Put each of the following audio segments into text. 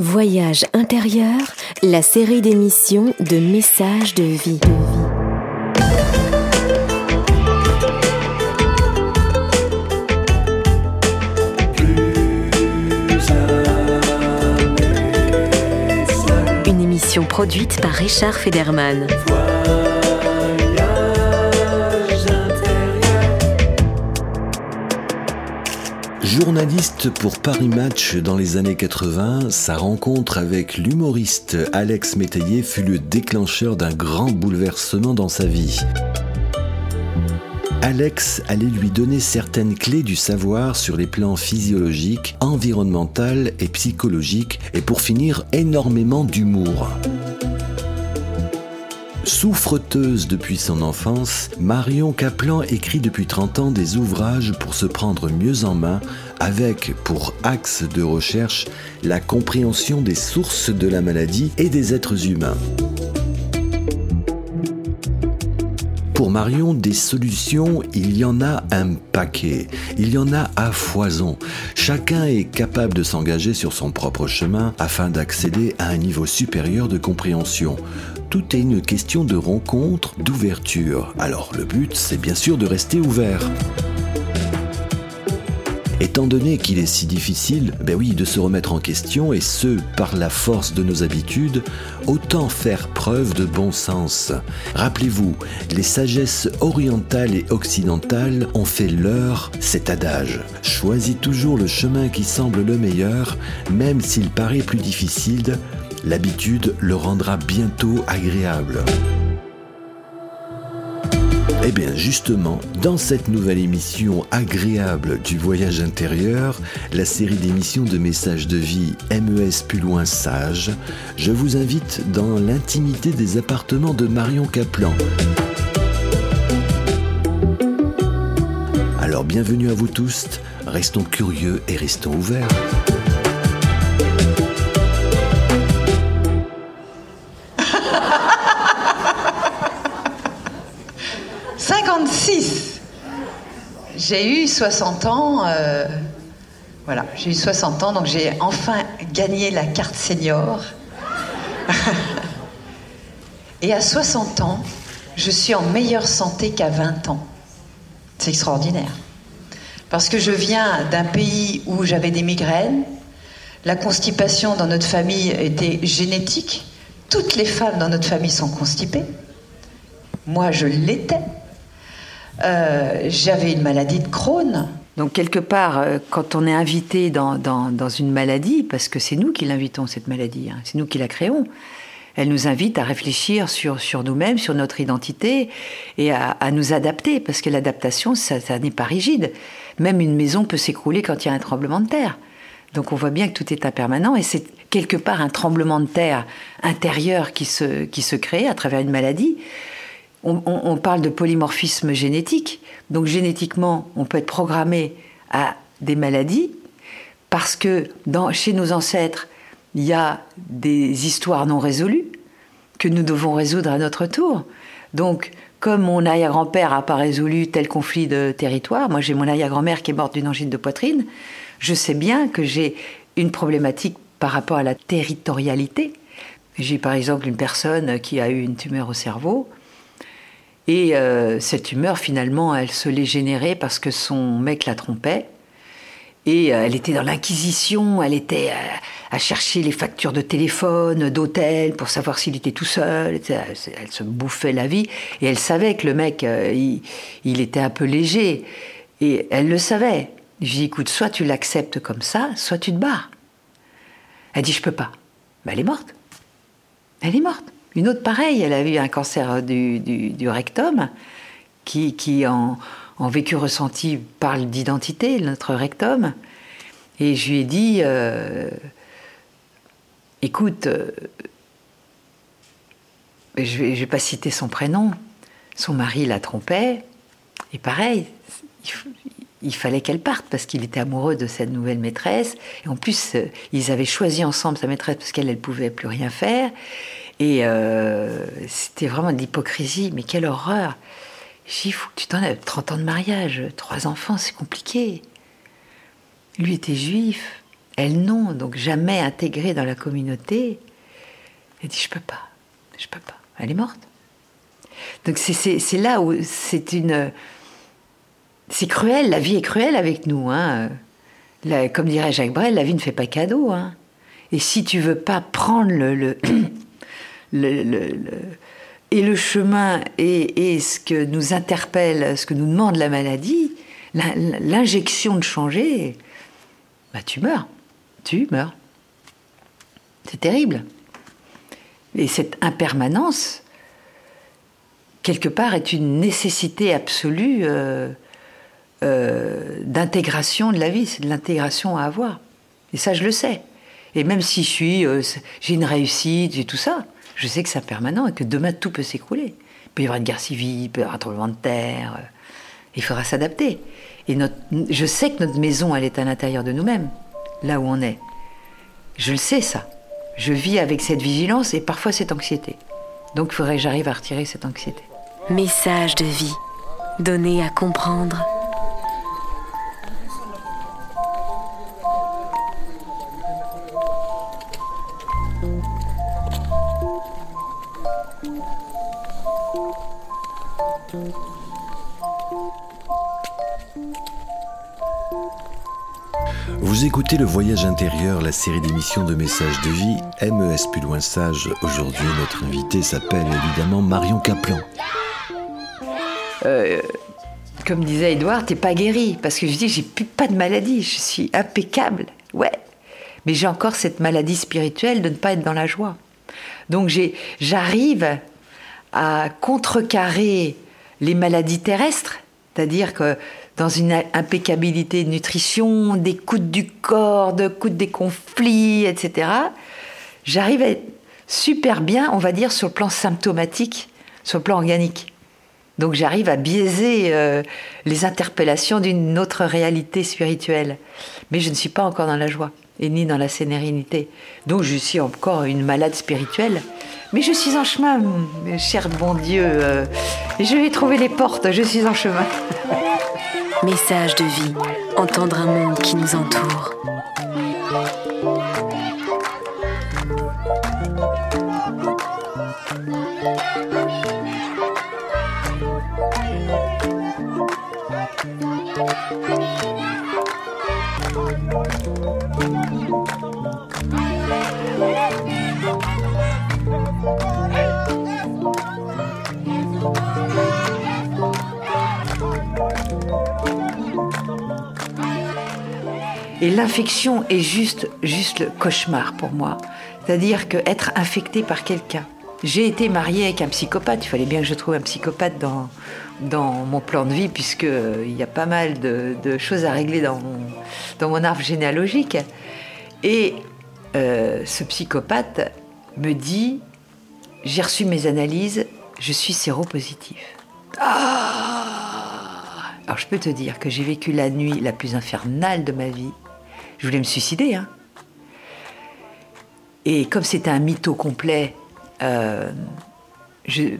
Voyage intérieur, la série d'émissions de messages de vie. Une émission produite par Richard Federman. Journaliste pour Paris Match dans les années 80, sa rencontre avec l'humoriste Alex Métayer fut le déclencheur d'un grand bouleversement dans sa vie. Alex allait lui donner certaines clés du savoir sur les plans physiologiques, environnemental et psychologiques, et pour finir, énormément d'humour. Souffreteuse depuis son enfance, Marion Kaplan écrit depuis 30 ans des ouvrages pour se prendre mieux en main avec pour axe de recherche la compréhension des sources de la maladie et des êtres humains. Pour Marion, des solutions, il y en a un paquet, il y en a à foison. Chacun est capable de s'engager sur son propre chemin afin d'accéder à un niveau supérieur de compréhension. Tout est une question de rencontre, d'ouverture. Alors le but, c'est bien sûr de rester ouvert. Étant donné qu'il est si difficile, ben oui, de se remettre en question, et ce, par la force de nos habitudes, autant faire preuve de bon sens. Rappelez-vous, les sagesses orientales et occidentales ont fait leur cet adage. Choisis toujours le chemin qui semble le meilleur, même s'il paraît plus difficile, l'habitude le rendra bientôt agréable. Eh bien justement, dans cette nouvelle émission agréable du voyage intérieur, la série d'émissions de messages de vie MES plus loin sage, je vous invite dans l'intimité des appartements de Marion Kaplan. Alors bienvenue à vous tous, restons curieux et restons ouverts. J'ai eu 60 ans. euh, voilà, j'ai eu 60 ans, donc j'ai enfin gagné la carte senior. Et à 60 ans, je suis en meilleure santé qu'à 20 ans. C'est extraordinaire. Parce que je viens d'un pays où j'avais des migraines. La constipation dans notre famille était génétique. Toutes les femmes dans notre famille sont constipées. Moi, je l'étais. Euh, j'avais une maladie de Crohn. Donc quelque part, euh, quand on est invité dans, dans- une maladie, parce que c'est nous qui l'invitons, cette maladie, hein, c'est nous qui la créons, elle nous invite à réfléchir sur, sur nous-mêmes, sur notre identité, et à, à nous adapter, parce que l'adaptation, ça, ça n'est pas rigide. Même une maison peut s'écrouler quand il y a un tremblement de terre. Donc on voit bien que tout est impermanent, et c'est quelque part un tremblement de terre intérieur qui se, qui se crée à travers une maladie. On, parle de polymorphisme génétique. Donc génétiquement, on peut être programmé à des maladies parce que chez nos ancêtres, il y a des histoires non résolues que nous devons résoudre à notre tour. Donc, comme mon arrière-grand-père n'a pas résolu tel conflit de territoire, moi j'ai mon arrière-grand-mère qui est morte d'une angine de poitrine, je sais bien que j'ai une problématique par rapport à la territorialité. J'ai par exemple une personne qui a eu une tumeur au cerveau, et euh, cette tumeur, finalement, elle se l'est générée parce que son mec la trompait. Et euh, elle était dans l'inquisition, elle était euh, à chercher les factures de téléphone, d'hôtel, pour savoir s'il était tout seul. Elle, se bouffait la vie. Et elle savait que le mec, euh, il, il était un peu léger. Et elle le savait. Je lui ai dit, écoute, soit tu l'acceptes comme ça, soit tu te barres. Elle dit, je peux pas. Ben, elle est morte. Elle est morte. Une autre pareille, elle a eu un cancer du, du- rectum, qui, qui en, en vécu ressenti parle d'identité, notre rectum. Et je lui ai dit, euh, écoute, euh, je vais, je vais pas citer son prénom, son mari la trompait, et pareil, il, fallait qu'elle parte parce qu'il était amoureux de cette nouvelle maîtresse. Et en plus, euh, ils avaient choisi ensemble sa maîtresse parce qu'elle, elle pouvait plus rien faire. Et euh, c'était vraiment de l'hypocrisie, mais quelle horreur. J'ai dit, faut que tu t'en aies 30 ans de mariage, trois enfants, c'est compliqué. Lui était juif, Elle non, donc jamais intégrée dans la communauté. Elle dit je peux pas, je peux pas. Elle est morte. Donc c'est là où c'est une c'est cruel, la vie est cruelle avec nous. Hein. comme dirait Jacques Brel, la vie ne fait pas cadeau. Hein. Et si tu veux pas prendre le, et le chemin et, ce que nous interpelle, ce que nous demande la maladie, l'injection de changer, bah tu meurs. Tu meurs. C'est terrible. Et cette impermanence, quelque part, est une nécessité absolue. Euh, euh, d'intégration de la vie, c'est de l'intégration à avoir. Et ça, je le sais. Et même si je suis, euh, j'ai une réussite, j'ai tout ça, je sais que c'est permanent et que demain tout peut s'écrouler. Il peut y avoir une guerre civile, il peut y avoir un tremblement de terre. Euh, il faudra s'adapter. Et je sais que notre maison, elle est à l'intérieur de nous-mêmes, là où on est. Je le sais, ça. Je vis avec cette vigilance et parfois cette anxiété. Donc il faudrait que j'arrive à retirer cette anxiété. Message de vie, donné à comprendre Vous écoutez Le Voyage intérieur, la série d'émissions de messages de vie. MES plus loin sage. Aujourd'hui, notre invité s'appelle évidemment Marion Caplan. Euh, comme disait Edouard, t'es pas guéri. Parce que je dis, j'ai plus pas de maladie. Je suis impeccable. Ouais. Mais j'ai encore cette maladie spirituelle de ne pas être dans la joie. Donc j'arrive à contrecarrer les maladies terrestres. C'est-à-dire que dans une impeccabilité de nutrition, d'écoute du corps, d'écoute des conflits, etc. J'arrive à être super bien, on va dire, sur le plan symptomatique, sur le plan organique. Donc j'arrive à biaiser euh, les interpellations d'une autre réalité spirituelle. Mais je ne suis pas encore dans la joie et ni dans la sérénité. Donc je suis encore une malade spirituelle. Mais je suis en chemin, cher bon Dieu. Euh, je vais trouver les portes, je suis en chemin. Message de vie, entendre un monde qui nous entoure. Et l'infection est juste, juste le cauchemar pour moi. C'est-à-dire qu'être infecté par quelqu'un. J'ai été mariée avec un psychopathe. Il fallait bien que je trouve un psychopathe dans, dans mon plan de vie, puisqu'il euh, y a pas mal de, choses à régler dans mon, dans mon arbre généalogique. Et euh, ce psychopathe me dit J'ai reçu mes analyses, je suis séropositif. Ah Alors je peux te dire que j'ai vécu la nuit la plus infernale de ma vie je voulais me suicider. Hein. Et comme c'était un mytho complet, euh,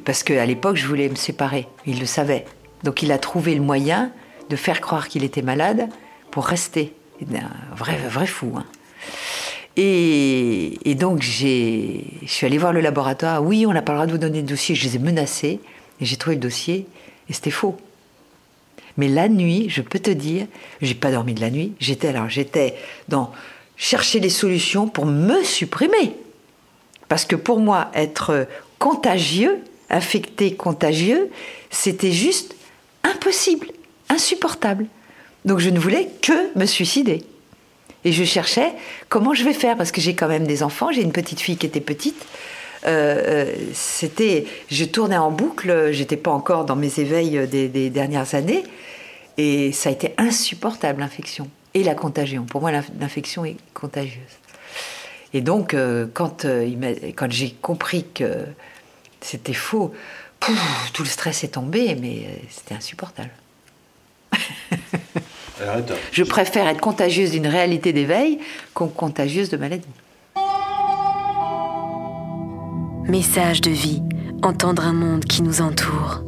parce qu'à l'époque, je voulais me séparer. Il le savait. Donc il a trouvé le moyen de faire croire qu'il était malade pour rester. Un vrai, vrai fou. Hein. Et, donc je suis allée voir le laboratoire. Oui, on n'a pas le droit de vous donner de dossier. Je les ai menacés et j'ai trouvé le dossier et c'était faux. Mais la nuit, je peux te dire, j'ai pas dormi de la nuit. J'étais alors, j'étais dans chercher les solutions pour me supprimer. Parce que pour moi, être contagieux, affecté contagieux, c'était juste impossible, insupportable. Donc je ne voulais que me suicider. Et je cherchais comment je vais faire, parce que j'ai quand même des enfants, j'ai une petite fille qui était petite. Euh, euh, c'était, je tournais en boucle, j'étais pas encore dans mes éveils des dernières années, et ça a été insupportable, l'infection. Et la contagion. Pour moi, l'infection est contagieuse. Et donc, euh, quand, euh, quand j'ai compris que c'était faux, tout le stress est tombé, mais c'était insupportable. Je préfère être contagieuse d'une réalité d'éveil qu'en contagieuse de maladie. Message de vie, entendre un monde qui nous entoure.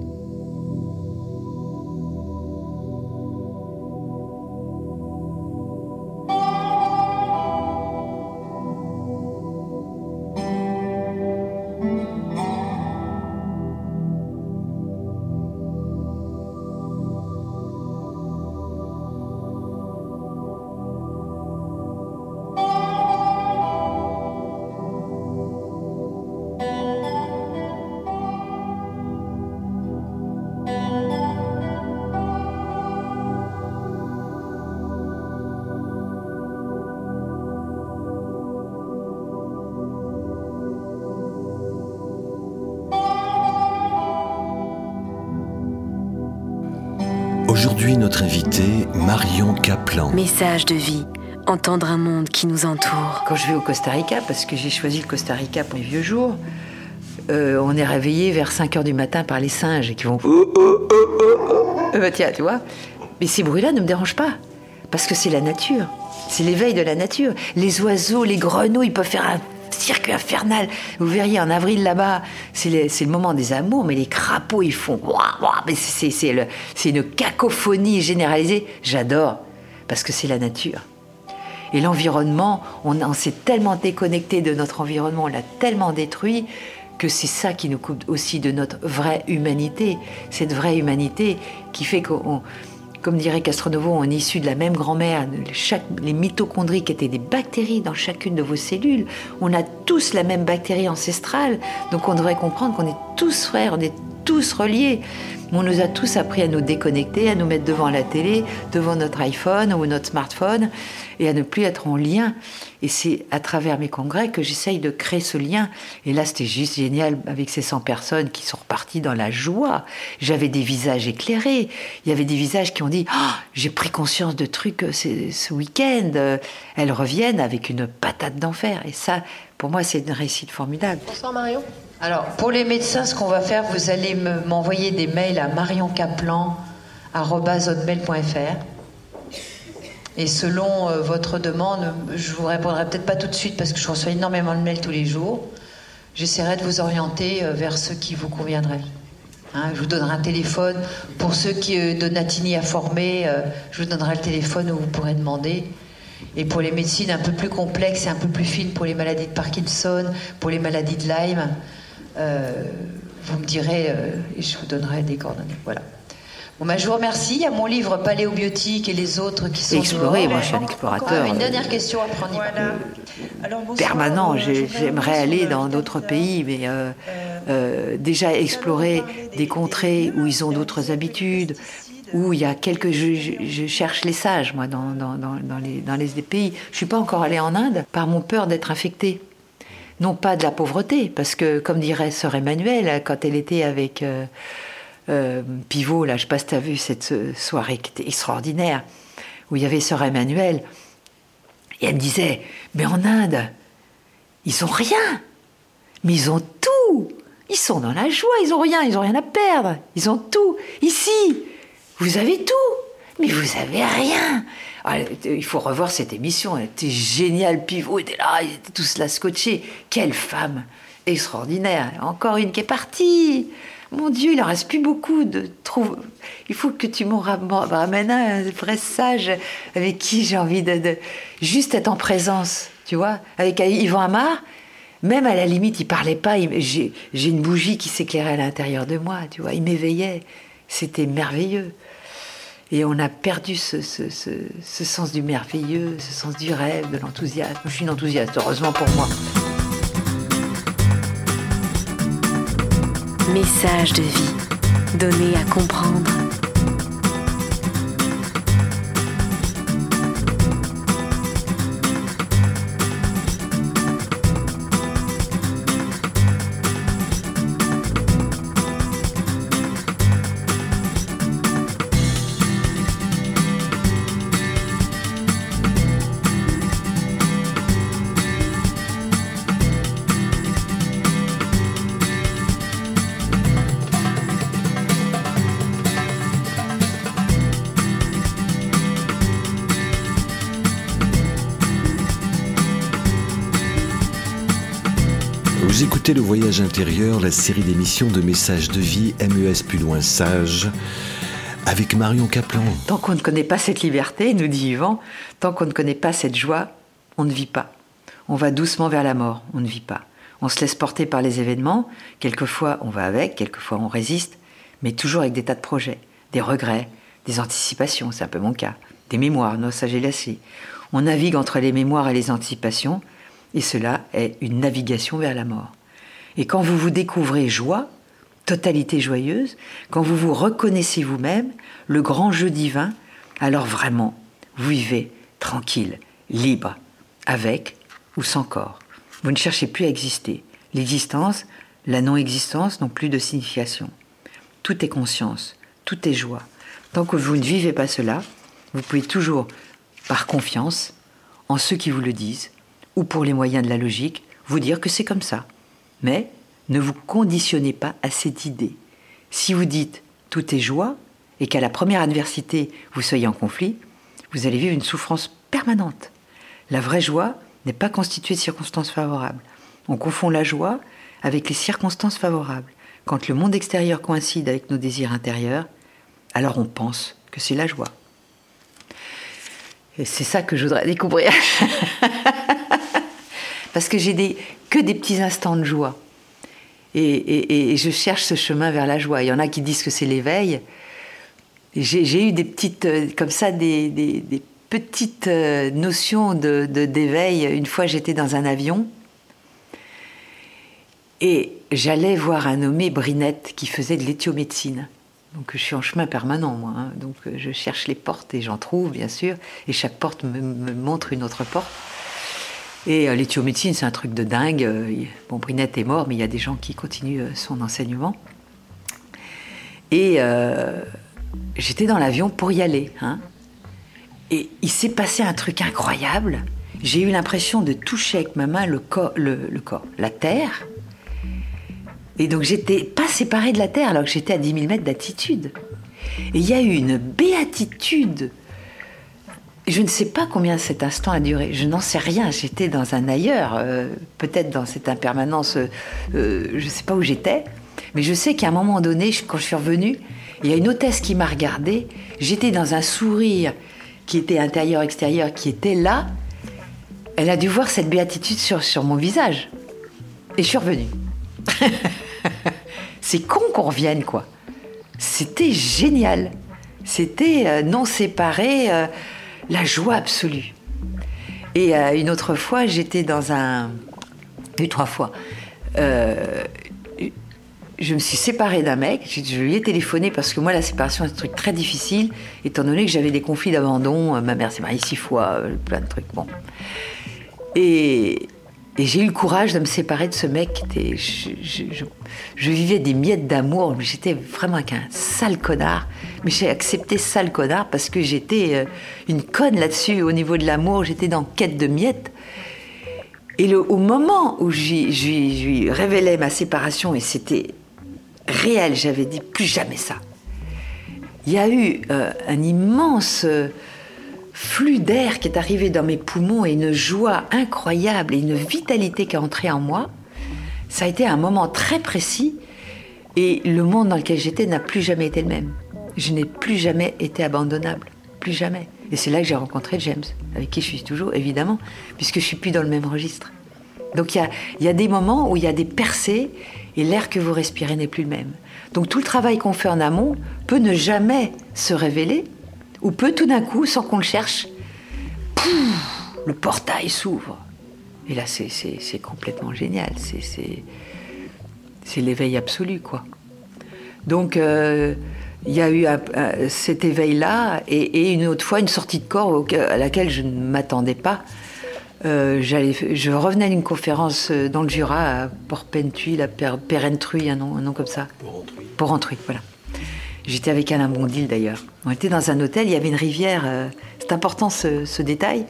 Message de vie, entendre un monde qui nous entoure. Quand je vais au Costa Rica, parce que j'ai choisi le Costa Rica pour mes vieux jours, euh, on est réveillé vers 5 heures du matin par les singes qui vont. Euh, bah, tiens, tu vois. Mais ces bruits-là ne me dérangent pas, parce que c'est la nature. C'est l'éveil de la nature. Les oiseaux, les grenouilles peuvent faire un circuit infernal. Vous verriez en avril là-bas, c'est le, moment des amours, mais les crapauds ils font. C'est une cacophonie généralisée. J'adore, parce que c'est la nature. Et l'environnement, on, s'est tellement déconnecté de notre environnement, on l'a tellement détruit que c'est ça qui nous coupe aussi de notre vraie humanité. Cette vraie humanité qui fait qu'on comme dirait Castronovo, on est issu de la même grand-mère. les mitochondries qui étaient des bactéries dans chacune de vos cellules. On a tous la même bactérie ancestrale. Donc on devrait comprendre qu'on est tous frères, on est tous reliés. On nous a tous appris à nous déconnecter, à nous mettre devant la télé, devant notre iPhone ou notre smartphone, et à ne plus être en lien. Et c'est à travers mes congrès que j'essaye de créer ce lien. Et là, c'était juste génial avec ces 100 personnes qui sont reparties dans la joie. J'avais des visages éclairés. Il y avait des visages qui ont dit ah, J'ai pris conscience de trucs euh, ce week-end. Elles reviennent avec une patate d'enfer. Et ça, pour moi, c'est une réussite formidable. Bonsoir Marion. Alors, pour les médecins, ce qu'on va faire, vous allez m'envoyer des mails à marioncaplan.fr. Et selon euh, votre demande, je vous répondrai peut-être pas tout de suite parce que je reçois énormément de mails tous les jours. J'essaierai de vous orienter euh, vers ce qui vous conviendrait. Hein, je vous donnerai un téléphone. Pour ceux qui, euh, de Natini a formé, je vous donnerai le téléphone où vous pourrez demander. Et pour les médecines un peu plus complexes et un peu plus fines, pour les maladies de Parkinson, pour les maladies de Lyme, euh, vous me direz euh, et je vous donnerai des coordonnées. Voilà. Bon, ben, je vous remercie. Il y a mon livre Paléobiotique et les autres qui sont. Explorer, moi je suis un explorateur. une dernière question à prendre. Permanent. J'aimerais aller dans d'autres pays, mais euh, déjà explorer des contrées où ils ont d'autres habitudes, où il y a quelques. Je, cherche les sages, moi, dans, dans, dans, les, dans les pays. Je suis pas encore allée en Inde par mon peur d'être infectée non pas de la pauvreté, parce que, comme dirait sœur Emmanuelle, quand elle était avec euh, euh, Pivot, là, je sais pas vu cette soirée qui était extraordinaire, où il y avait sœur Emmanuelle, et elle me disait, mais en Inde, ils ont rien, mais ils ont tout, ils sont dans la joie, ils ont rien, ils ont rien à perdre, ils ont tout. Ici, vous avez tout, mais vous avez rien. Ah, il faut revoir cette émission, elle était géniale. Pivot était là, ils étaient tous là scotchés. Quelle femme extraordinaire. Encore une qui est partie. Mon Dieu, il en reste plus beaucoup de trouver. Il faut que tu m'en ramènes un vrai sage avec qui j'ai envie de, juste être en présence, tu vois. Avec Yvan Amar, même à la limite, il parlait pas. J'ai une bougie qui s'éclairait à l'intérieur de moi, tu vois. Il m'éveillait. C'était merveilleux. Et on a perdu ce, sens du merveilleux, ce sens du rêve, de l'enthousiasme. Je suis une enthousiaste, heureusement pour moi. Message de vie, donné à comprendre. Le Voyage intérieur, la série d'émissions de messages de vie MES plus loin sage avec Marion Kaplan. Tant qu'on ne connaît pas cette liberté, nous dit Yvan, tant qu'on ne connaît pas cette joie, on ne vit pas. On va doucement vers la mort, on ne vit pas. On se laisse porter par les événements, quelquefois on va avec, quelquefois on résiste, mais toujours avec des tas de projets, des regrets, des anticipations, c'est un peu mon cas, des mémoires, nos sages et On navigue entre les mémoires et les anticipations, et cela est une navigation vers la mort. Et quand vous vous découvrez joie, totalité joyeuse, quand vous vous reconnaissez vous-même, le grand jeu divin, alors vraiment, vous vivez tranquille, libre, avec ou sans corps. Vous ne cherchez plus à exister. L'existence, la non-existence n'ont plus de signification. Tout est conscience, tout est joie. Tant que vous ne vivez pas cela, vous pouvez toujours, par confiance, en ceux qui vous le disent, ou pour les moyens de la logique, vous dire que c'est comme ça. Mais ne vous conditionnez pas à cette idée. Si vous dites tout est joie et qu'à la première adversité vous soyez en conflit, vous allez vivre une souffrance permanente. La vraie joie n'est pas constituée de circonstances favorables. On confond la joie avec les circonstances favorables. Quand le monde extérieur coïncide avec nos désirs intérieurs, alors on pense que c'est la joie. Et c'est ça que je voudrais découvrir. Parce que j'ai des, que des petits instants de joie. Et, je cherche ce chemin vers la joie. Il y en a qui disent que c'est l'éveil. J'ai eu des petites, euh, comme ça, des, petites euh, notions d'éveil. De, d'éveil. Une fois, j'étais dans un avion et j'allais voir un nommé Brinette qui faisait de l'éthiomédecine. Donc je suis en chemin permanent, moi. Hein. Donc euh, je cherche les portes et j'en trouve, bien sûr. Et chaque porte me, montre une autre porte. Et euh, l'éthiomédecine, c'est un truc de dingue. Euh, bon, Brinette est mort, mais il y a des gens qui continuent son enseignement. Et j'étais dans l'avion pour y aller. Hein. Et il s'est passé un truc incroyable. J'ai eu l'impression de toucher avec ma main le corps, le corps, la terre, et donc j'étais pas séparée de la terre alors que j'étais à 10 000 mètres d'altitude. Et il y a eu une béatitude. Je ne sais pas combien cet instant a duré. Je n'en sais rien. J'étais dans un ailleurs, euh, peut-être dans cette impermanence. Euh, je ne sais pas où j'étais. Mais je sais qu'à un moment donné, quand je suis revenue, il y a une hôtesse qui m'a regardée. J'étais dans un sourire qui était intérieur-extérieur, qui était là. Elle a dû voir cette béatitude sur, mon visage. Et je suis revenue. c'est con qu'on revienne, quoi. C'était génial. C'était euh, non séparé, euh, la joie absolue. Et euh, une autre fois, j'étais dans un. Une trois fois. je me suis séparée d'un mec, je lui ai téléphoné parce que moi, la séparation, c'est un truc très difficile, étant donné que j'avais des conflits d'abandon. Ma mère s'est mariée six fois, plein de trucs. Bon. Et, et j'ai eu le courage de me séparer de ce mec. Était, je, vivais des miettes d'amour. J'étais vraiment qu'un sale connard. Mais j'ai accepté sale connard parce que j'étais euh, une conne là-dessus. Au niveau de l'amour, j'étais dans quête de miettes. Et au moment où je lui révélais ma séparation, et c'était réel, j'avais dit plus jamais ça. Il y a eu euh, un immense. Flux d'air qui est arrivé dans mes poumons et une joie incroyable et une vitalité qui est entrée en moi, ça a été un moment très précis et le monde dans lequel j'étais n'a plus jamais été le même. Je n'ai plus jamais été abandonnable, plus jamais. Et c'est là que j'ai rencontré James, avec qui je suis toujours, évidemment, puisque je suis plus dans le même registre. Donc il y y a des moments où il y a des percées et l'air que vous respirez n'est plus le même. Donc tout le travail qu'on fait en amont peut ne jamais se révéler ou peut tout d'un coup, sans qu'on le cherche, le portail s'ouvre. Et là, c'est complètement génial. C'est l'éveil absolu, quoi. Donc, euh, il y a eu cet éveil-là, et, une autre fois, une sortie de corps à laquelle je ne m'attendais pas. Euh, je revenais d'une conférence euh, dans le Jura, à Port-Pentuy, la Pérentruy, un nom, un nom comme ça. Port-Entruy, voilà. J'étais avec Alain Bondil d'ailleurs. On était dans un hôtel, il y avait une rivière. Euh, c'est important ce, détail.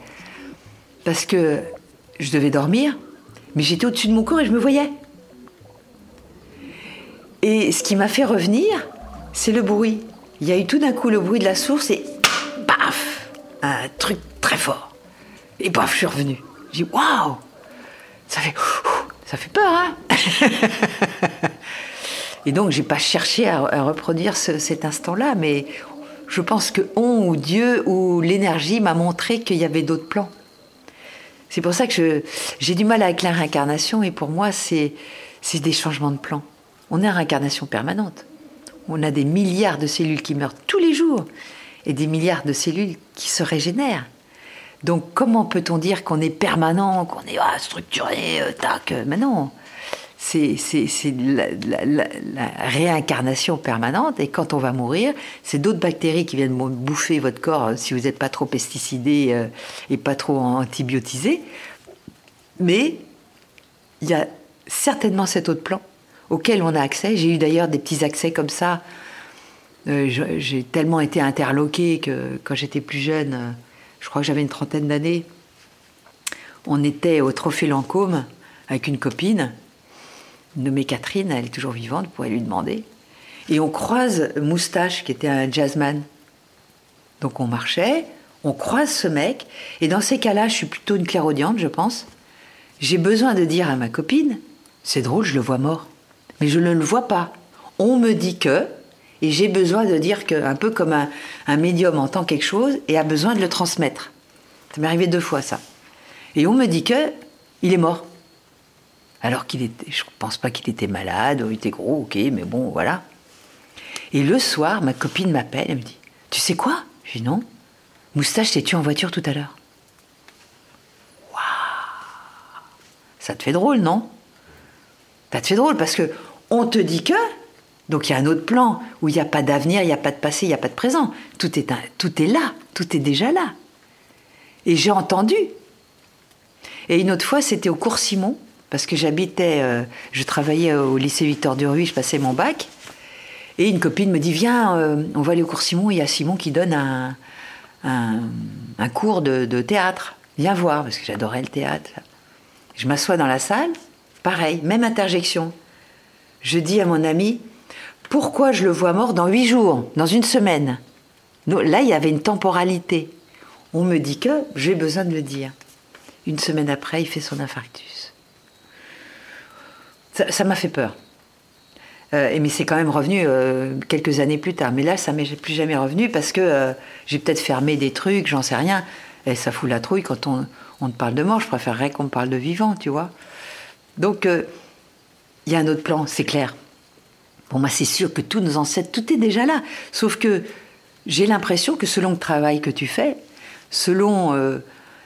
Parce que je devais dormir, mais j'étais au-dessus de mon corps et je me voyais. Et ce qui m'a fait revenir, c'est le bruit. Il y a eu tout d'un coup le bruit de la source et paf Un truc très fort. Et paf, je suis revenu. J'ai dit waouh Ça fait. Ça fait peur, hein Et donc, j'ai pas cherché à, reproduire cet instant-là, mais je pense que on ou Dieu ou l'énergie m'a montré qu'il y avait d'autres plans. C'est pour ça que j'ai du mal avec la réincarnation et pour moi, c'est des changements de plan. On est en réincarnation permanente. On a des milliards de cellules qui meurent tous les jours et des milliards de cellules qui se régénèrent. Donc comment peut-on dire qu'on est permanent, qu'on est ah, structuré, euh, tac euh, Mais non, c'est la, réincarnation permanente. Et quand on va mourir, c'est d'autres bactéries qui viennent bouffer votre corps euh, si vous n'êtes pas trop pesticidé euh, et pas trop antibiotisé. Mais il y a certainement cet autre plan auquel on a accès. J'ai eu d'ailleurs des petits accès comme ça Euh, j'ai tellement été interloquée que quand j'étais plus jeune, euh, je crois que j'avais une trentaine d'années, on était au Trophée Lancôme avec une copine nommée Catherine, elle est toujours vivante, vous pourrez lui demander. Et on croise Moustache, qui était un jazzman. Donc on marchait, on croise ce mec, et dans ces cas-là, je suis plutôt une clairaudiente, je pense. J'ai besoin de dire à ma copine, c'est drôle, je le vois mort. Mais je ne le vois pas. On me dit que, et j'ai besoin de dire que, un peu comme un, un médium entend quelque chose et a besoin de le transmettre. Ça m'est arrivé deux fois ça. Et on me dit que il est mort. Alors qu'il était, je pense pas qu'il était malade, il était gros, ok, mais bon, voilà. Et le soir, ma copine m'appelle, elle me dit, tu sais quoi? Je dis non. Moustache t'es tu en voiture tout à l'heure? Waouh Ça te fait drôle, non? Ça te fait drôle parce que on te dit que, donc il y a un autre plan où il n'y a pas d'avenir, il n'y a pas de passé, il n'y a pas de présent. Tout est, tout est là, tout est déjà là. Et j'ai entendu. Et une autre fois, c'était au cours Simon, parce que j'habitais, euh, je travaillais au lycée Victor Duruy, je passais mon bac. Et une copine me dit Viens, euh, on va aller au cours Simon. Il y a Simon qui donne un, cours de, de, théâtre. Viens voir, parce que j'adorais le théâtre. Je m'assois dans la salle, pareil, même interjection. Je dis à mon ami Pourquoi je le vois mort dans huit jours, dans une semaine? Là, il y avait une temporalité. On me dit que j'ai besoin de le dire. Une semaine après, il fait son infarctus. Ça m'a fait peur. Euh, mais c'est quand même revenu euh, quelques années plus tard. Mais là, ça m'est plus jamais revenu parce que euh, j'ai peut-être fermé des trucs, j'en sais rien. Et ça fout la trouille quand on, on te parle de mort. Je préférerais qu'on parle de vivant, tu vois. Donc, il y a un autre plan, c'est clair. Pour moi, c'est sûr que tous nos ancêtres, tout est déjà là. Sauf que j'ai l'impression que selon le travail que tu fais, selon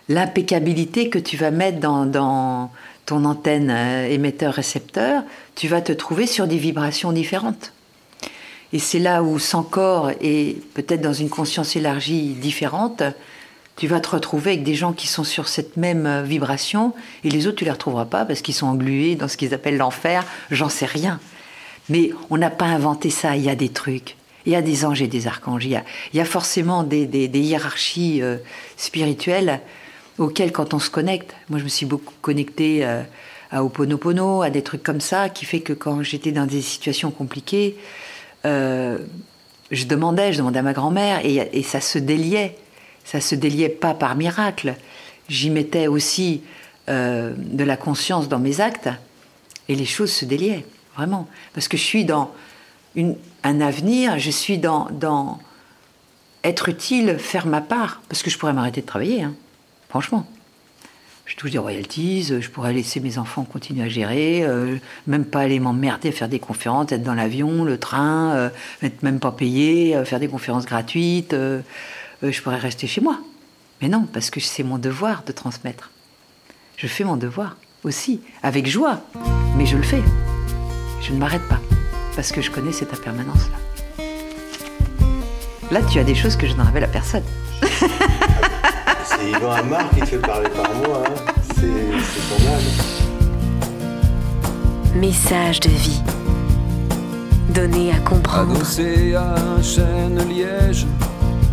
l'impeccabilité que tu vas mettre dans ton antenne euh, émetteur-récepteur, tu vas te trouver sur des vibrations différentes. Et c'est là où, sans corps et peut-être dans une conscience élargie différente, tu vas te retrouver avec des gens qui sont sur cette même euh, vibration et les autres, tu les retrouveras pas parce qu'ils sont englués dans ce qu'ils appellent l'enfer. J'en sais rien. Mais on n'a pas inventé ça. Il y a des trucs. Il y a des anges et des archanges. Il y a, forcément des, hiérarchies euh, spirituelles auquel, quand on se connecte, moi je me suis beaucoup connectée euh, à Oponopono, à des trucs comme ça, qui fait que quand j'étais dans des situations compliquées, euh, je demandais, je demandais à ma grand-mère, et, ça se déliait. Ça se déliait pas par miracle. J'y mettais aussi euh, de la conscience dans mes actes, et les choses se déliaient, vraiment. Parce que je suis dans un avenir, je suis dans, être utile, faire ma part, parce que je pourrais m'arrêter de travailler. Hein. Franchement. Je touche des royalties, je pourrais laisser mes enfants continuer à gérer, euh, même pas aller m'emmerder faire des conférences, être dans l'avion, le train, euh, être même pas payé, euh, faire des conférences gratuites. je pourrais rester chez moi. Mais non, parce que c'est mon devoir de transmettre. Je fais mon devoir aussi, avec joie, mais je le fais. Je ne m'arrête pas, parce que je connais cette impermanence-là. Là, tu as des choses que je ne révèle à personne. C'est Yvan Amar qui te fait parler par moi. Hein. C'est ton âme. Message de vie. Donné à comprendre. Adossé à un chêne liège,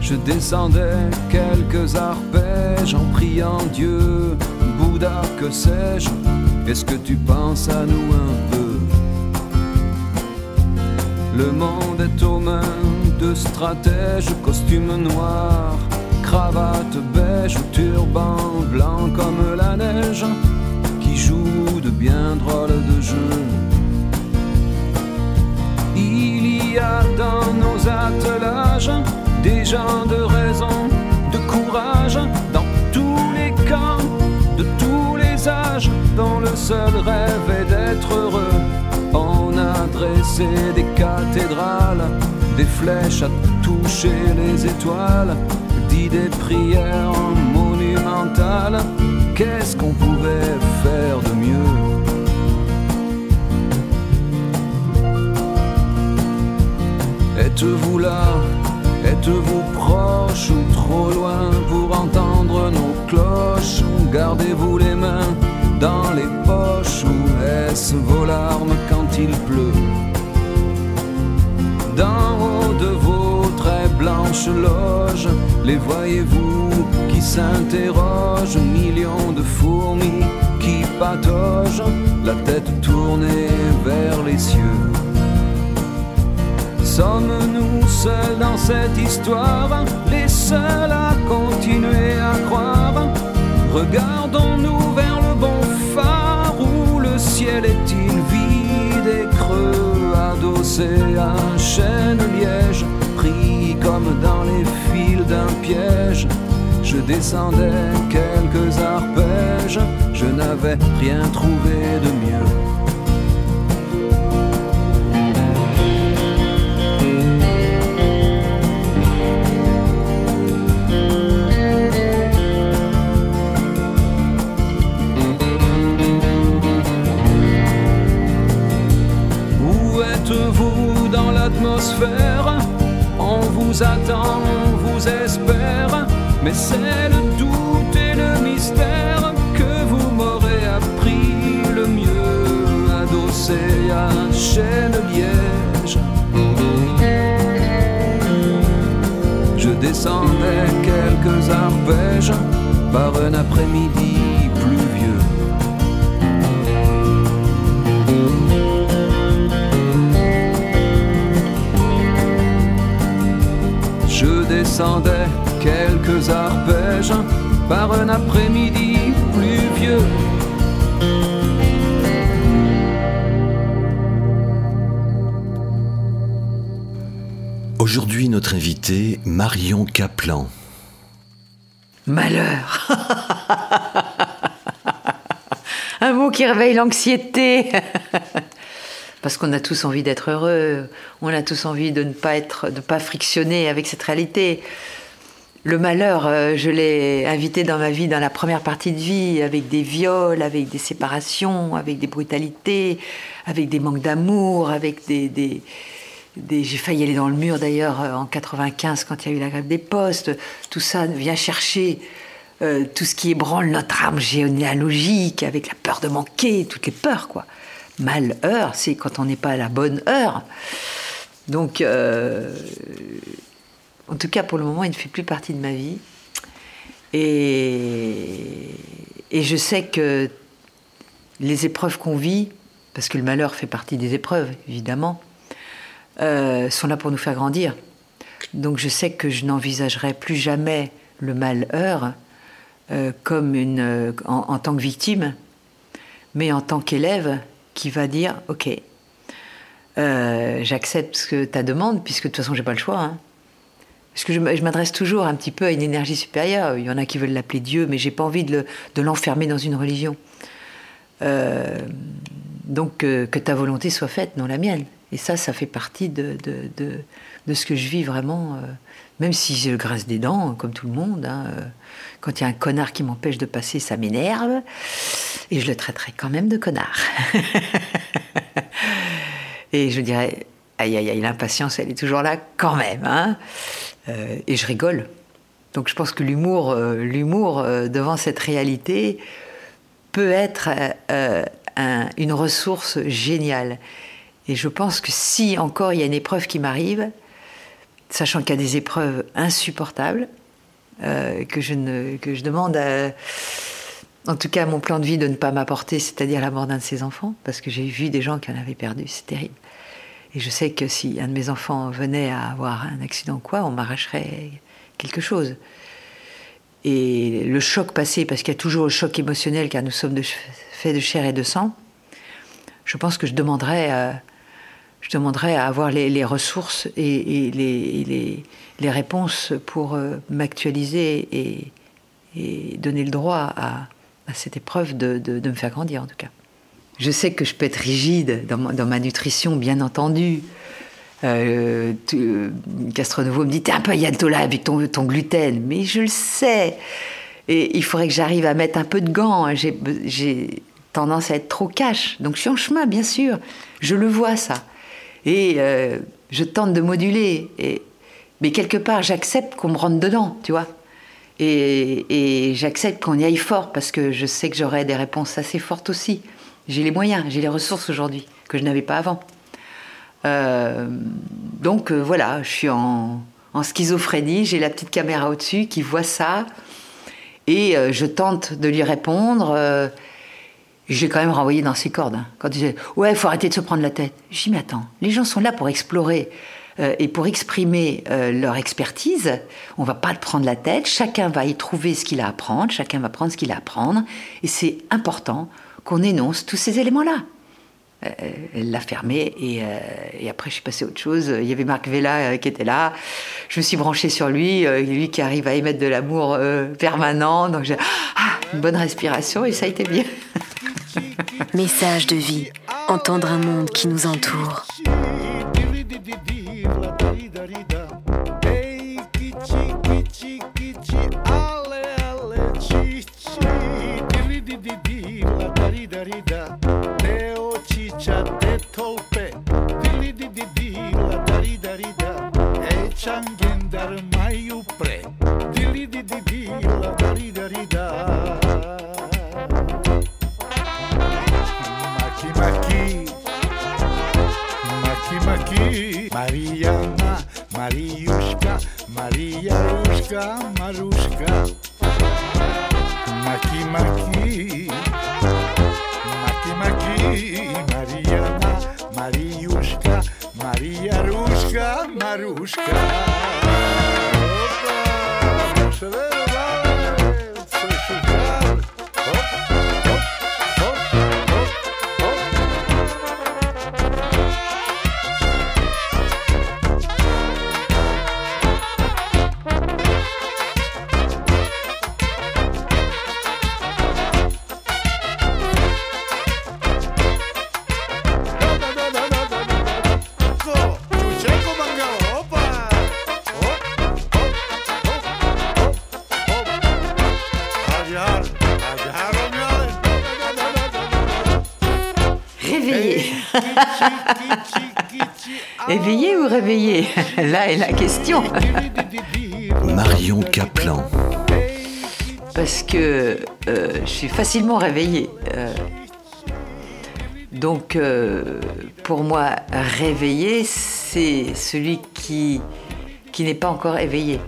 je descendais quelques arpèges en priant Dieu. Bouddha, que sais-je Est-ce que tu penses à nous un peu? Le monde est aux mains de stratèges, costume noir cravate beige ou turban blanc comme la neige qui joue de bien drôles de jeux. Il y a dans nos attelages des gens de raison, de courage, dans tous les camps, de tous les âges, dont le seul rêve est d'être heureux. On a dressé des cathédrales, des flèches à toucher les étoiles des prières monumentales, qu'est-ce qu'on pouvait faire de mieux? Êtes-vous là? Êtes-vous proche ou trop loin pour entendre nos cloches? Gardez-vous les mains dans les poches? Ou est-ce vos larmes quand il pleut? D'en haut de vos loge, les voyez-vous qui s'interrogent, millions de fourmis qui pataugent, la tête tournée vers les cieux. Sommes-nous seuls dans cette histoire, les seuls à continuer à croire? Regardons-nous vers le bon phare où le ciel est-il vide et creux, adossé à un chêne-liège, pris comme dans les fils d'un piège. Je descendais quelques arpèges, je n'avais rien trouvé de mieux. On vous attend, on vous espère, mais c'est le doute et le mystère que vous m'aurez appris le mieux, adossé à un chêne liège. Je descendais quelques arpèges par un après-midi descendait quelques arpèges par un après-midi pluvieux. Aujourd'hui, notre invité, Marion Kaplan. Malheur Un mot qui réveille l'anxiété parce qu'on a tous envie d'être heureux, on a tous envie de ne pas être, de pas frictionner avec cette réalité. Le malheur, euh, je l'ai invité dans ma vie dans la première partie de vie, avec des viols, avec des séparations, avec des brutalités, avec des manques d'amour, avec des, j'ai failli aller dans le mur d'ailleurs euh, en 95 quand il y a eu la grève des postes. Tout ça vient chercher euh, tout ce qui ébranle notre âme généalogique, avec la peur de manquer, toutes les peurs quoi malheur, c'est quand on n'est pas à la bonne heure. Donc, euh, en tout cas, pour le moment, il ne fait plus partie de ma vie. Et, je sais que les épreuves qu'on vit, parce que le malheur fait partie des épreuves, évidemment, euh, sont là pour nous faire grandir. Donc je sais que je n'envisagerai plus jamais le malheur euh, comme une, en, tant que victime, mais en tant qu'élève qui va dire Ok, euh, j'accepte ta demande, puisque de toute façon, j'ai pas le choix. Hein. Parce que je m'adresse toujours un petit peu à une énergie supérieure. Il y en a qui veulent l'appeler Dieu, mais j'ai pas envie de l'enfermer dans une religion. Euh, donc, que ta volonté soit faite, non la mienne. Et ça, ça fait partie de, de, de, ce que je vis vraiment. Euh, même si je grasse des dents, comme tout le monde. Hein, quand il y a un connard qui m'empêche de passer, ça m'énerve. Et je le traiterai quand même de connard. et je dirais, aïe, aïe, aïe, l'impatience, elle est toujours là quand même. Hein euh, et je rigole. Donc je pense que l'humour, euh, l'humour euh, devant cette réalité peut être une ressource géniale. Et je pense que si encore il y a une épreuve qui m'arrive, sachant qu'il y a des épreuves insupportables, euh, que, je que je demande en tout cas mon plan de vie de ne pas m'apporter, c'est-à-dire la mort d'un de ses enfants, parce que j'ai vu des gens qui en avaient perdu, c'est terrible. Et je sais que si un de mes enfants venait à avoir un accident quoi, on m'arracherait quelque chose. Et le choc passé, parce qu'il y a toujours le choc émotionnel, car nous sommes faits de chair et de sang, je pense que je demanderais, euh, je demanderais à avoir les, ressources et, les, les réponses pour euh, m'actualiser et, donner le droit à, cette épreuve de, me faire grandir en tout cas. Je sais que je peux être rigide dans, ma, nutrition, bien entendu. Euh, euh Nouveau me dit T'es un peu ayatollah avec ton, ton gluten. Mais je le sais. Et il faudrait que j'arrive à mettre un peu de gants. J'ai tendance à être trop cash. Donc je suis en chemin, bien sûr. Je le vois, ça. Et euh, je tente de moduler. Et mais quelque part, j'accepte qu'on me rentre dedans, tu vois. Et, j'accepte qu'on y aille fort parce que je sais que j'aurai des réponses assez fortes aussi. J'ai les moyens, j'ai les ressources aujourd'hui que je n'avais pas avant. Euh, donc euh, voilà, je suis en, en schizophrénie. J'ai la petite caméra au-dessus qui voit ça. Et je tente de lui répondre. Euh, j'ai quand même renvoyé dans ses cordes. Hein. Quand il disait Ouais, il faut arrêter de se prendre la tête. Dis Mais attends, les gens sont là pour explorer euh, et pour exprimer leur expertise. On va pas te prendre la tête. Chacun va y trouver ce qu'il a à apprendre. Chacun va prendre ce qu'il a à apprendre. Et c'est important qu'on énonce tous ces éléments-là. Euh, elle l'a fermé euh, et, après je suis passée à autre chose. Il y avait Marc Vella euh, qui était là. Je me suis branchée sur lui, lui qui arrive à émettre de l'amour permanent. Donc j'ai ah, une bonne respiration et ça a été bien. Message de vie, entendre un monde qui nous entoure. Éveillé Là est la question. Marion Kaplan. Parce que euh, je suis facilement réveillée. Euh. donc, euh, pour moi, réveillé, c'est celui qui, qui n'est pas encore éveillé.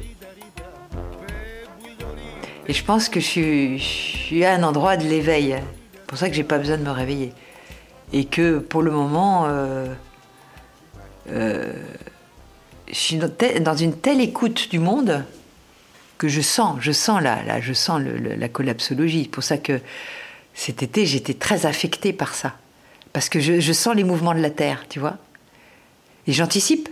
Et je pense que je suis, je suis à un endroit de l'éveil. C'est pour ça que j'ai pas besoin de me réveiller. Et que pour le moment, euh, je suis dans une telle écoute du monde que je sens, je sens là, là je sens la collapsologie. C'est pour ça que cet été, j'étais très affectée par ça. Parce que je, sens les mouvements de la Terre, tu vois. Et j'anticipe.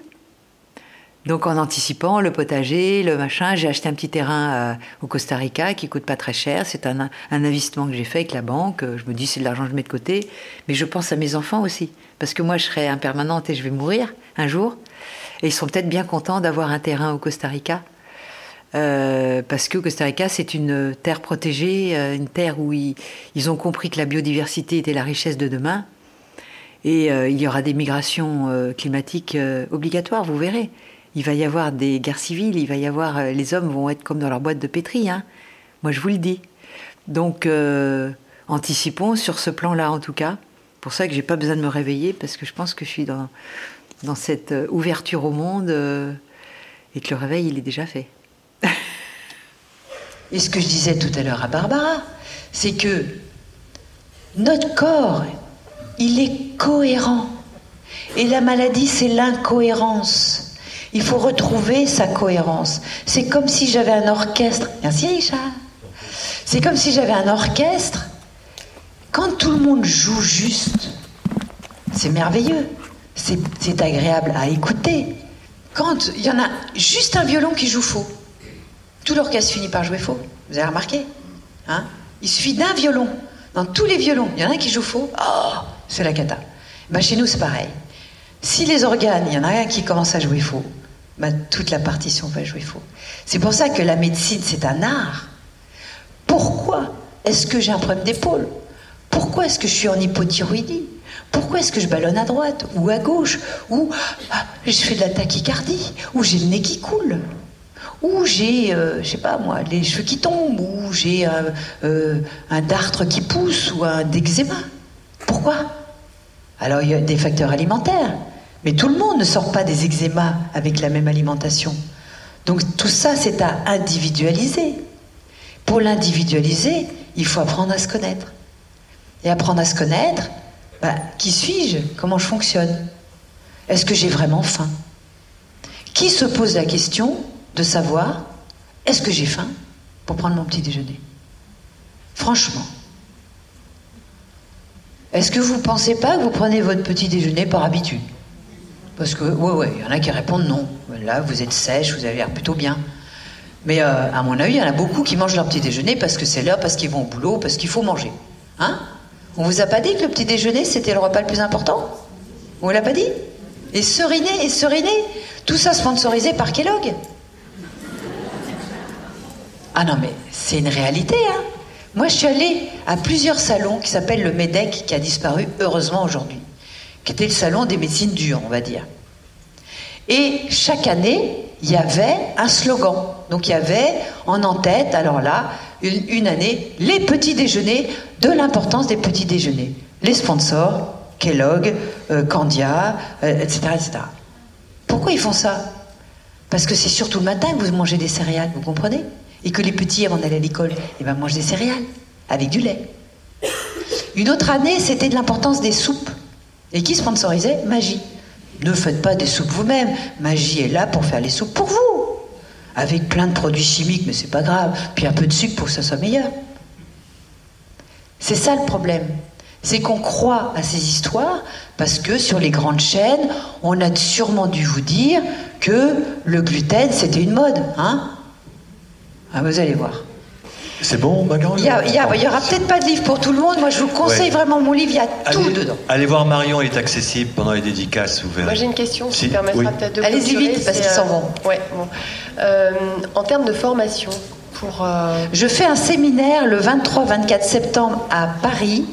Donc en anticipant le potager, le machin, j'ai acheté un petit terrain euh, au Costa Rica qui coûte pas très cher. C'est un, un, investissement que j'ai fait avec la banque. Je me dis c'est de l'argent que je mets de côté, mais je pense à mes enfants aussi parce que moi je serai impermanente et je vais mourir un jour. Et ils sont peut-être bien contents d'avoir un terrain au Costa Rica. Euh, parce que Costa Rica, c'est une terre protégée, euh, une terre où ils, ont compris que la biodiversité était la richesse de demain. Et euh, il y aura des migrations climatiques obligatoires, vous verrez. Il va y avoir des guerres civiles, il va y avoir. les hommes vont être comme dans leur boîte de pétri. Hein. Moi, je vous le dis. Donc, anticipons sur ce plan-là, en tout cas pour ça que j'ai pas besoin de me réveiller parce que je pense que je suis dans, dans cette euh, ouverture au monde euh, et que le réveil, il est déjà fait. et ce que je disais tout à l'heure à Barbara, c'est que notre corps, il est cohérent. Et la maladie, c'est l'incohérence. Il faut retrouver sa cohérence. C'est comme si j'avais un orchestre. Merci Richard. C'est comme si j'avais un orchestre quand tout le monde joue juste, c'est merveilleux, c'est agréable à écouter. Quand il y en a juste un violon qui joue faux, tout l'orchestre finit par jouer faux. Vous avez remarqué hein? Il suffit d'un violon. Dans tous les violons, il y en a un qui joue faux. Oh, c'est la cata. Ben, chez nous, c'est pareil. Si les organes, il y en a un qui commence à jouer faux, ben, toute la partition va jouer faux. C'est pour ça que la médecine, c'est un art. Pourquoi est-ce que j'ai un problème d'épaule? Pourquoi est-ce que je suis en hypothyroïdie? Pourquoi est-ce que je ballonne à droite ou à gauche Ou ah, je fais de la tachycardie Ou j'ai le nez qui coule Ou j'ai, euh, je sais pas moi, les cheveux qui tombent Ou j'ai euh, un dartre qui pousse Ou un eczéma Pourquoi? Alors il y a des facteurs alimentaires. Mais tout le monde ne sort pas des eczémas avec la même alimentation. Donc tout ça, c'est à individualiser. Pour l'individualiser, il faut apprendre à se connaître. Et apprendre à se connaître, bah, qui suis-je? Comment je fonctionne? Est-ce que j'ai vraiment faim? Qui se pose la question de savoir est-ce que j'ai faim pour prendre mon petit déjeuner? Franchement. Est-ce que vous ne pensez pas que vous prenez votre petit déjeuner par habitude? Parce que, ouais, ouais, il y en a qui répondent non. Là, vous êtes sèche, vous avez l'air plutôt bien. Mais euh, à mon avis, il y en a beaucoup qui mangent leur petit déjeuner parce que c'est l'heure, parce qu'ils vont au boulot, parce qu'il faut manger. Hein? On vous a pas dit que le petit déjeuner, c'était le repas le plus important On vous l'a pas dit Et seriner, et seriner Tout ça sponsorisé par Kellogg Ah non, mais c'est une réalité, hein moi, je suis allée à plusieurs salons qui s'appellent le MEDEC, qui a disparu heureusement aujourd'hui, qui était le salon des médecines dures, on va dire. Et chaque année, il y avait un slogan. Donc il y avait en en-tête, alors là, une, année, les petits déjeuners, de l'importance des petits déjeuners. Les sponsors, Kellogg, euh, Candia, etc., euh, etc. Pourquoi ils font ça? Parce que c'est surtout le matin que vous mangez des céréales, vous comprenez? Et que les petits, avant d'aller à l'école, eh ben, mangent des céréales avec du lait. Une autre année, c'était de l'importance des soupes. Et qui sponsorisait Magie. Ne faites pas des soupes vous-même. Magie est là pour faire les soupes pour vous. Avec plein de produits chimiques, mais c'est pas grave. Puis un peu de sucre pour que ça soit meilleur. C'est ça le problème. C'est qu'on croit à ces histoires parce que sur les grandes chaînes, on a sûrement dû vous dire que le gluten, c'était une mode. Hein? Ah, vous allez voir. C'est bon, Marion Il n'y aura peut-être pas de livre pour tout le monde. Moi, je vous conseille vraiment mon livre. Il y a tout dedans. Allez voir Marion, il est accessible pendant les dédicaces. Vous Moi, j'ai une question qui permettra peut-être de Allez-y vite, parce qu'ils s'en vont. Euh, ouais, bon. Euh, en termes de formation, pour. Euh, je fais un séminaire le 23-24 septembre à Paris.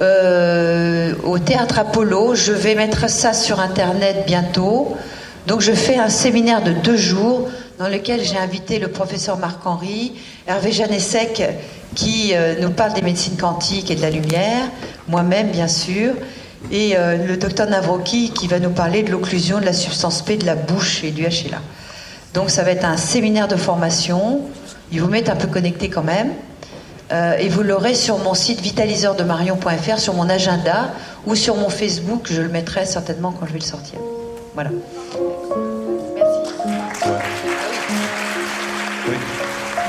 au théâtre Apollo. Je vais mettre ça sur Internet bientôt. Donc je fais un séminaire de deux jours dans lequel j'ai invité le professeur Marc-Henri, Hervé Janessec, qui euh, nous parle des médecines quantiques et de la lumière, moi-même bien sûr, et euh, le docteur Navroki qui va nous parler de l'occlusion de la substance P de la bouche et du HLA. Donc ça va être un séminaire de formation, il vous met un peu connecté quand même, euh, et vous l'aurez sur mon site vitaliseurdemarion.fr, sur mon agenda ou sur mon Facebook, je le mettrai certainement quand je vais le sortir. Voilà.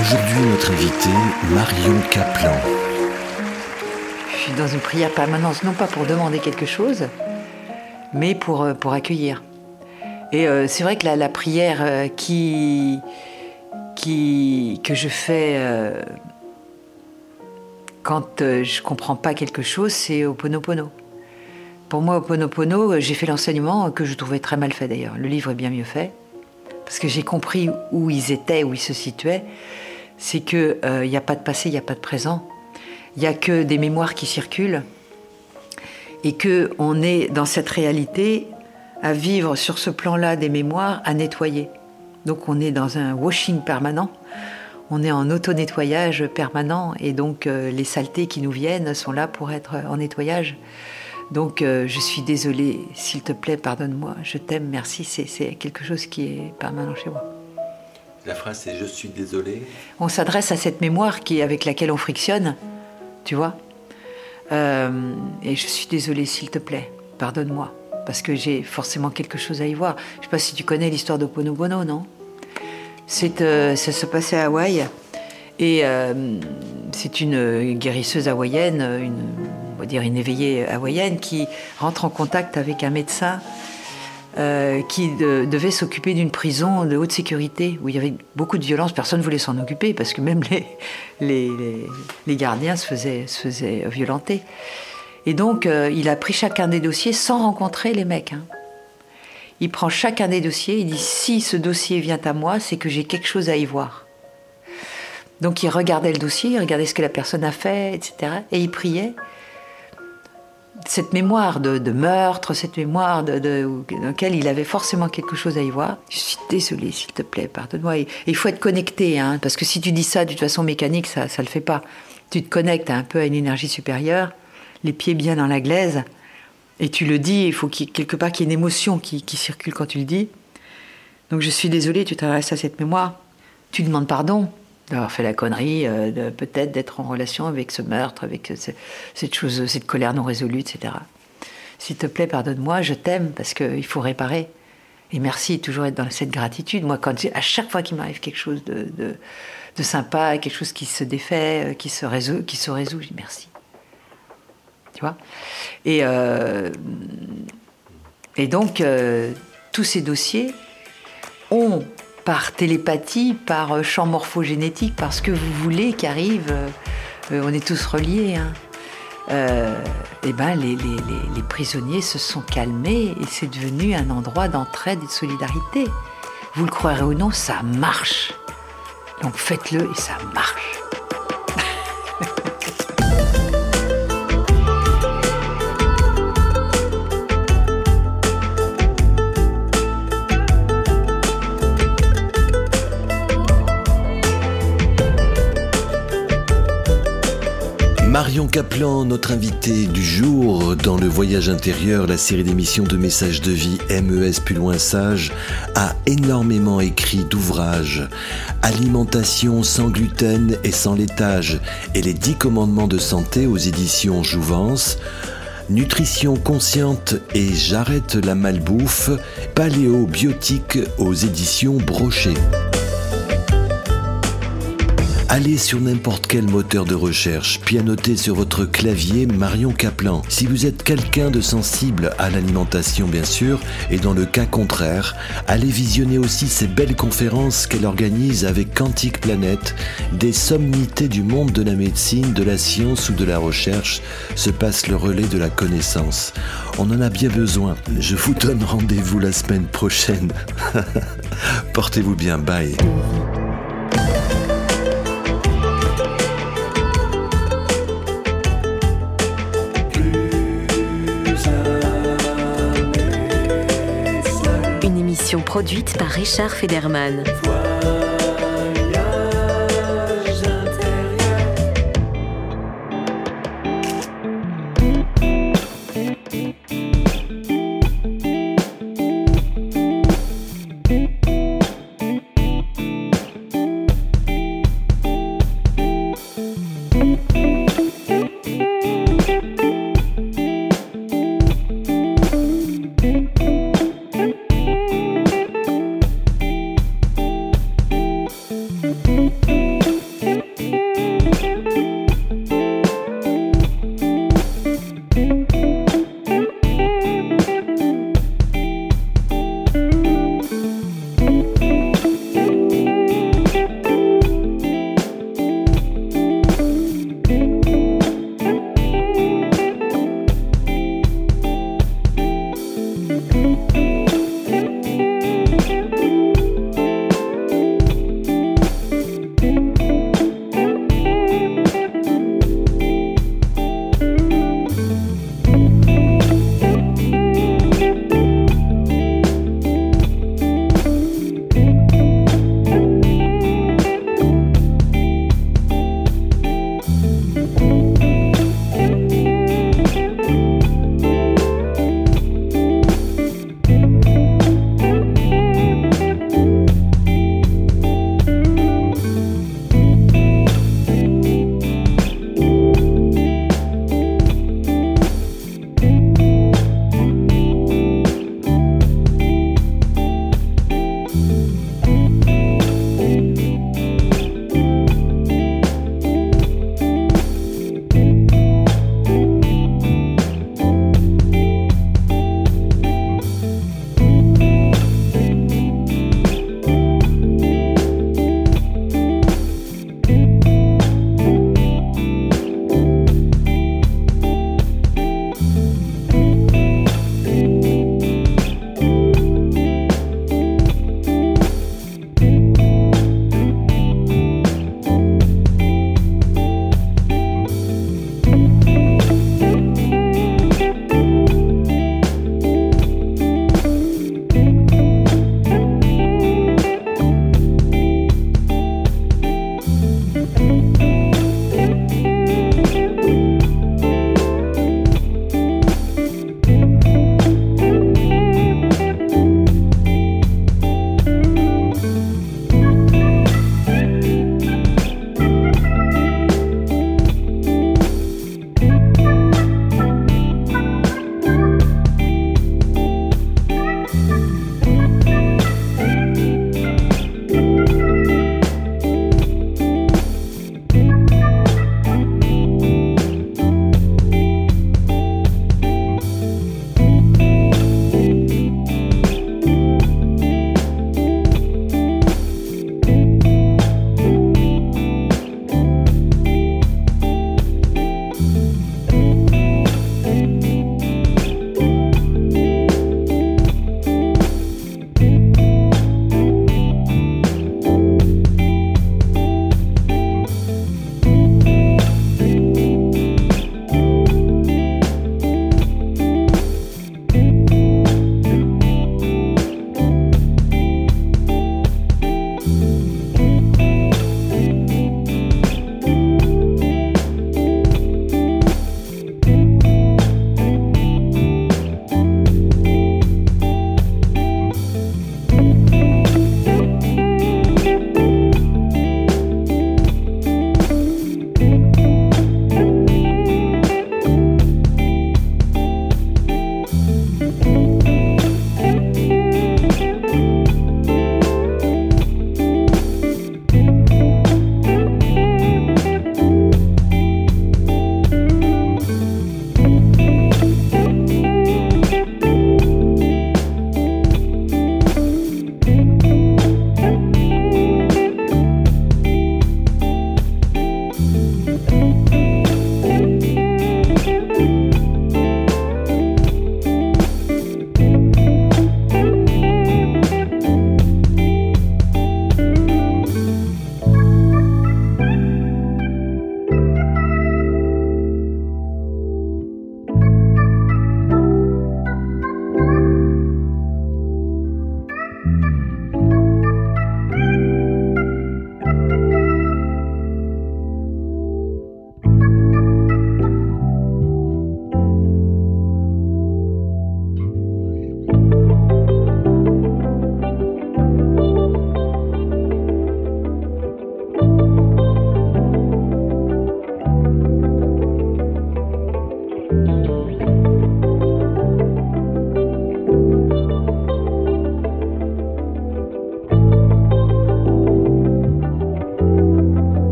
Aujourd'hui, notre invité, Marion Kaplan. Je suis dans une prière permanente, non pas pour demander quelque chose, mais pour, euh, pour accueillir. Et euh, c'est vrai que la, prière euh, qui, qui, que je fais quand je comprends pas quelque chose, c'est au Ponopono. Pour moi, au Ponopono, j'ai fait l'enseignement que je trouvais très mal fait d'ailleurs. Le livre est bien mieux fait, parce que j'ai compris où ils étaient, où ils se situaient c'est qu'il n'y euh, a pas de passé, il n'y a pas de présent. Il n'y a que des mémoires qui circulent. Et qu'on est dans cette réalité à vivre sur ce plan-là des mémoires, à nettoyer. Donc on est dans un washing permanent, on est en auto-nettoyage permanent, et donc euh, les saletés qui nous viennent sont là pour être en nettoyage. Donc euh, je suis désolée, s'il te plaît, pardonne-moi, je t'aime, merci, c'est quelque chose qui est permanent chez moi. La phrase c'est Je suis désolé. On s'adresse à cette mémoire qui, avec laquelle on frictionne, tu vois. Euh, et je suis désolé, s'il te plaît, pardonne-moi, parce que j'ai forcément quelque chose à y voir. Je ne sais pas si tu connais l'histoire d'Oponopono, non? C'est, euh, Ça se passait à Hawaï. Et euh, c'est une guérisseuse hawaïenne, une, on va dire une éveillée hawaïenne, qui rentre en contact avec un médecin euh, qui devait s'occuper d'une prison de haute sécurité où il y avait beaucoup de violence. Personne ne voulait s'en occuper parce que même les, les, gardiens se faisaient, violenter. Et donc, euh, il a pris chacun des dossiers sans rencontrer les mecs. Hein. Il prend chacun des dossiers, il dit si ce dossier vient à moi, c'est que j'ai quelque chose à y voir. Donc il regardait le dossier, il regardait ce que la personne a fait, etc. Et il priait cette mémoire de, meurtre, cette mémoire de, dans laquelle il avait forcément quelque chose à y voir. Je suis désolée, s'il te plaît, pardonne-moi. Il faut être connecté, hein, parce que si tu dis ça de toute façon mécanique, ça ne le fait pas. Tu te connectes un peu à une énergie supérieure, les pieds bien dans la glaise, et tu le dis, il faut qu'il quelque part qu'il y ait une émotion qui, circule quand tu le dis. Donc je suis désolée, tu t'adresses à cette mémoire. Tu demandes pardon d'avoir fait la connerie, euh, peut-être d'être en relation avec ce meurtre, avec ce- cette cette colère non résolue, etc. S'il te plaît, pardonne-moi, je t'aime parce qu'il faut réparer. Et merci, toujours être dans cette gratitude. Moi, à chaque fois qu'il m'arrive quelque chose de, de, sympa, quelque chose qui se défait, euh, qui se résout, qui se résout, je dis merci. Tu vois? Et euh, et donc, tous ces dossiers ont, par télépathie, par euh, champ morphogénétique, par ce que vous voulez qui arrive, euh, euh, on est tous reliés, hein, eh ben, les prisonniers se sont calmés et c'est devenu un endroit d'entraide et de solidarité. Vous le croirez ou non, ça marche. Donc faites-le et ça marche. Marion Kaplan, notre invitée du jour dans le voyage intérieur, la série d'émissions de messages de vie MES plus loin sage, a énormément écrit d'ouvrages. Alimentation sans gluten et sans laitage et les 10 commandements de santé aux éditions Jouvence. Nutrition consciente et j'arrête la malbouffe, paléo-biotique aux éditions Brochet. Allez sur n'importe quel moteur de recherche, pianotez sur votre clavier Marion Kaplan. Si vous êtes quelqu'un de sensible à l'alimentation bien sûr, et dans le cas contraire, allez visionner aussi ces belles conférences qu'elle organise avec Quantique Planète. Des sommités du monde de la médecine, de la science ou de la recherche se passe le relais de la connaissance. On en a bien besoin. Je vous donne rendez-vous la semaine prochaine. Portez-vous bien, bye. Produite par Richard Federman.